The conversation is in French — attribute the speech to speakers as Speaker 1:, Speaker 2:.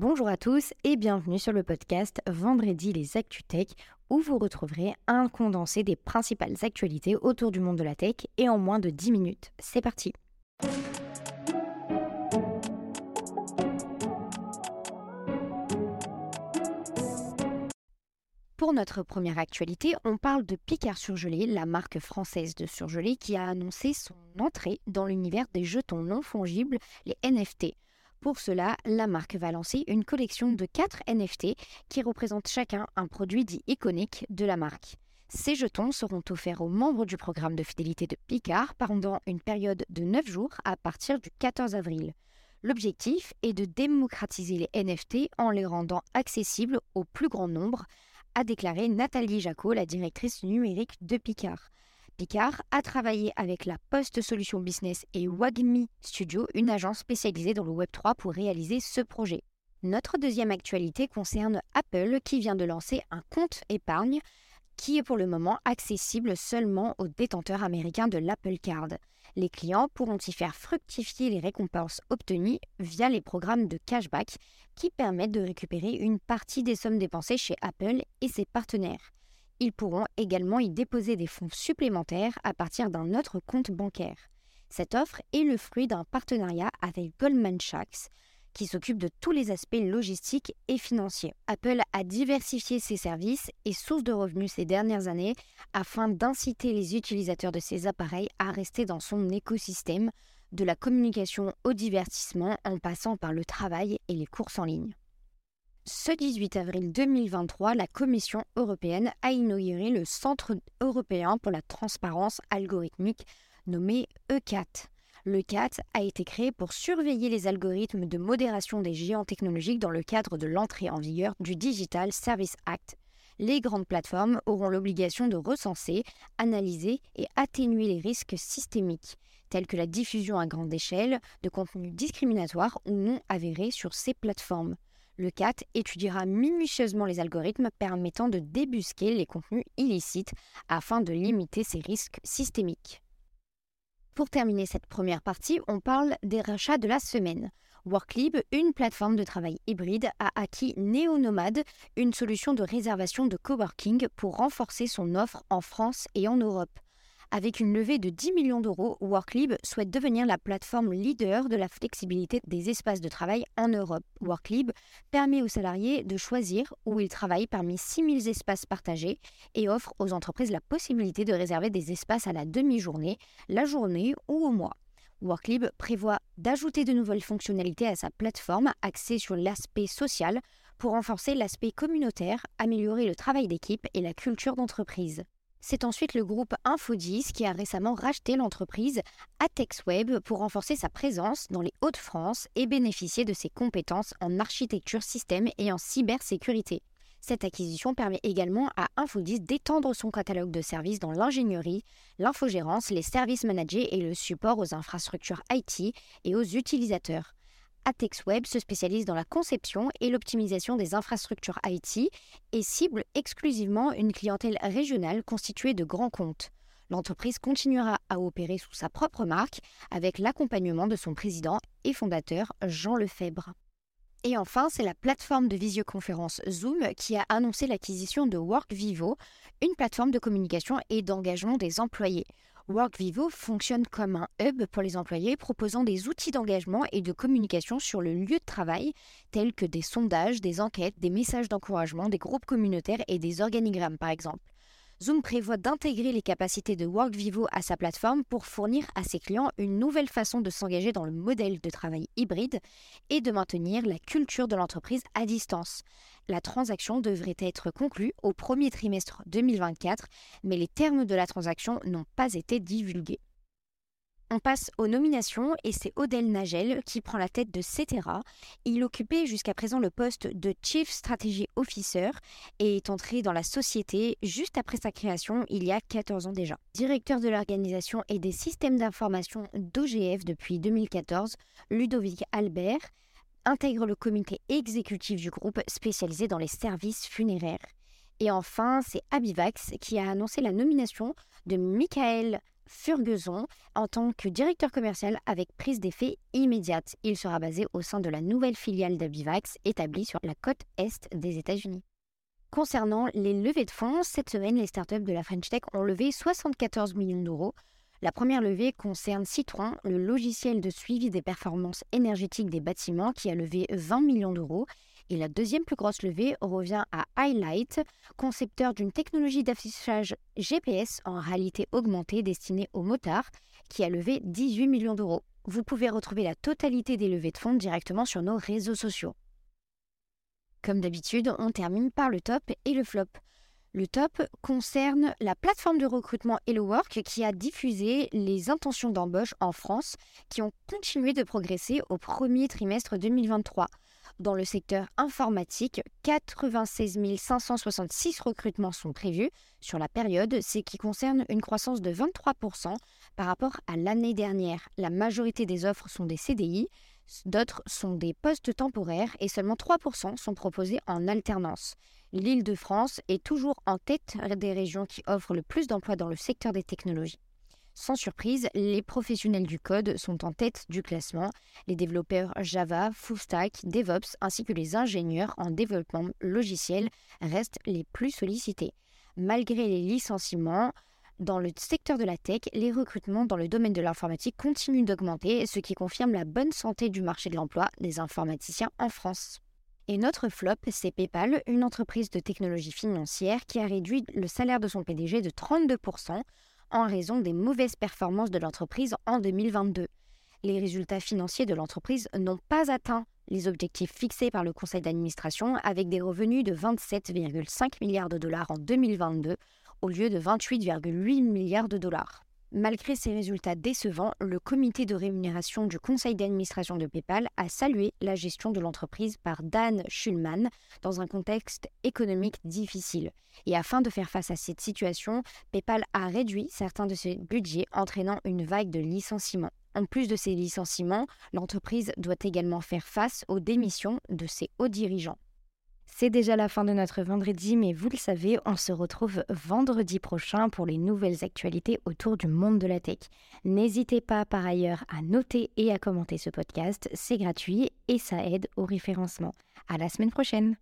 Speaker 1: Bonjour à tous et bienvenue sur le podcast Vendredi les ActuTech où vous retrouverez un condensé des principales actualités autour du monde de la tech et en moins de 10 minutes. C'est parti Pour notre première actualité, on parle de Picard Surgelé, la marque française de surgelé qui a annoncé son entrée dans l'univers des jetons non fongibles, les NFT. Pour cela, la marque va lancer une collection de 4 NFT qui représentent chacun un produit dit iconique de la marque. Ces jetons seront offerts aux membres du programme de fidélité de Picard pendant une période de 9 jours à partir du 14 avril. L'objectif est de démocratiser les NFT en les rendant accessibles au plus grand nombre, a déclaré Nathalie Jacot, la directrice numérique de Picard. Picard a travaillé avec la Post Solution Business et Wagmi Studio, une agence spécialisée dans le Web3 pour réaliser ce projet. Notre deuxième actualité concerne Apple qui vient de lancer un compte épargne qui est pour le moment accessible seulement aux détenteurs américains de l'Apple Card. Les clients pourront y faire fructifier les récompenses obtenues via les programmes de cashback qui permettent de récupérer une partie des sommes dépensées chez Apple et ses partenaires. Ils pourront également y déposer des fonds supplémentaires à partir d'un autre compte bancaire. Cette offre est le fruit d'un partenariat avec Goldman Sachs, qui s'occupe de tous les aspects logistiques et financiers. Apple a diversifié ses services et sources de revenus ces dernières années afin d'inciter les utilisateurs de ces appareils à rester dans son écosystème, de la communication au divertissement en passant par le travail et les courses en ligne. Ce 18 avril 2023, la Commission européenne a inauguré le Centre européen pour la transparence algorithmique nommé ECAT. Le CAT a été créé pour surveiller les algorithmes de modération des géants technologiques dans le cadre de l'entrée en vigueur du Digital Service Act. Les grandes plateformes auront l'obligation de recenser, analyser et atténuer les risques systémiques, tels que la diffusion à grande échelle de contenus discriminatoires ou non avérés sur ces plateformes. Le CAT étudiera minutieusement les algorithmes permettant de débusquer les contenus illicites afin de limiter ces risques systémiques. Pour terminer cette première partie, on parle des rachats de la semaine. Worklib, une plateforme de travail hybride, a acquis NeoNomad, une solution de réservation de coworking pour renforcer son offre en France et en Europe. Avec une levée de 10 millions d'euros, Worklib souhaite devenir la plateforme leader de la flexibilité des espaces de travail en Europe. Worklib permet aux salariés de choisir où ils travaillent parmi 6000 espaces partagés et offre aux entreprises la possibilité de réserver des espaces à la demi-journée, la journée ou au mois. Worklib prévoit d'ajouter de nouvelles fonctionnalités à sa plateforme axée sur l'aspect social pour renforcer l'aspect communautaire, améliorer le travail d'équipe et la culture d'entreprise. C'est ensuite le groupe Infodis qui a récemment racheté l'entreprise AtexWeb pour renforcer sa présence dans les Hauts-de-France et bénéficier de ses compétences en architecture système et en cybersécurité. Cette acquisition permet également à Infodis d'étendre son catalogue de services dans l'ingénierie, l'infogérance, les services managés et le support aux infrastructures IT et aux utilisateurs. AtexWeb se spécialise dans la conception et l'optimisation des infrastructures IT et cible exclusivement une clientèle régionale constituée de grands comptes. L'entreprise continuera à opérer sous sa propre marque avec l'accompagnement de son président et fondateur Jean Lefebvre. Et enfin, c'est la plateforme de visioconférence Zoom qui a annoncé l'acquisition de WorkVivo, une plateforme de communication et d'engagement des employés. WorkVivo fonctionne comme un hub pour les employés proposant des outils d'engagement et de communication sur le lieu de travail, tels que des sondages, des enquêtes, des messages d'encouragement, des groupes communautaires et des organigrammes par exemple. Zoom prévoit d'intégrer les capacités de WorkVivo à sa plateforme pour fournir à ses clients une nouvelle façon de s'engager dans le modèle de travail hybride et de maintenir la culture de l'entreprise à distance. La transaction devrait être conclue au premier trimestre 2024, mais les termes de la transaction n'ont pas été divulgués. On passe aux nominations et c'est Odel Nagel qui prend la tête de Cetera. Il occupait jusqu'à présent le poste de Chief Strategy Officer et est entré dans la société juste après sa création il y a 14 ans déjà. Directeur de l'organisation et des systèmes d'information d'OGF depuis 2014, Ludovic Albert intègre le comité exécutif du groupe spécialisé dans les services funéraires. Et enfin, c'est Abivax qui a annoncé la nomination de Michael Ferguson en tant que directeur commercial avec prise d'effet immédiate. Il sera basé au sein de la nouvelle filiale d'Abivax établie sur la côte est des États-Unis. Concernant les levées de fonds, cette semaine, les startups de la French Tech ont levé 74 millions d'euros. La première levée concerne Citron, le logiciel de suivi des performances énergétiques des bâtiments qui a levé 20 millions d'euros. Et la deuxième plus grosse levée revient à Highlight, concepteur d'une technologie d'affichage GPS en réalité augmentée destinée aux motards, qui a levé 18 millions d'euros. Vous pouvez retrouver la totalité des levées de fonds directement sur nos réseaux sociaux. Comme d'habitude, on termine par le top et le flop. Le top concerne la plateforme de recrutement HelloWork qui a diffusé les intentions d'embauche en France qui ont continué de progresser au premier trimestre 2023. Dans le secteur informatique, 96 566 recrutements sont prévus sur la période, ce qui concerne une croissance de 23% par rapport à l'année dernière. La majorité des offres sont des CDI, D'autres sont des postes temporaires et seulement 3% sont proposés en alternance. L'île de France est toujours en tête des régions qui offrent le plus d'emplois dans le secteur des technologies. Sans surprise, les professionnels du code sont en tête du classement. Les développeurs Java, Fullstack, DevOps ainsi que les ingénieurs en développement logiciel restent les plus sollicités. Malgré les licenciements, dans le secteur de la tech, les recrutements dans le domaine de l'informatique continuent d'augmenter, ce qui confirme la bonne santé du marché de l'emploi des informaticiens en France. Et notre flop, c'est PayPal, une entreprise de technologie financière qui a réduit le salaire de son PDG de 32% en raison des mauvaises performances de l'entreprise en 2022. Les résultats financiers de l'entreprise n'ont pas atteint les objectifs fixés par le conseil d'administration avec des revenus de 27,5 milliards de dollars en 2022 au lieu de 28,8 milliards de dollars. Malgré ces résultats décevants, le comité de rémunération du conseil d'administration de PayPal a salué la gestion de l'entreprise par Dan Schulman dans un contexte économique difficile. Et afin de faire face à cette situation, PayPal a réduit certains de ses budgets, entraînant une vague de licenciements. En plus de ces licenciements, l'entreprise doit également faire face aux démissions de ses hauts dirigeants. C'est déjà la fin de notre vendredi, mais vous le savez, on se retrouve vendredi prochain pour les nouvelles actualités autour du monde de la tech. N'hésitez pas par ailleurs à noter et à commenter ce podcast, c'est gratuit et ça aide au référencement. À la semaine prochaine!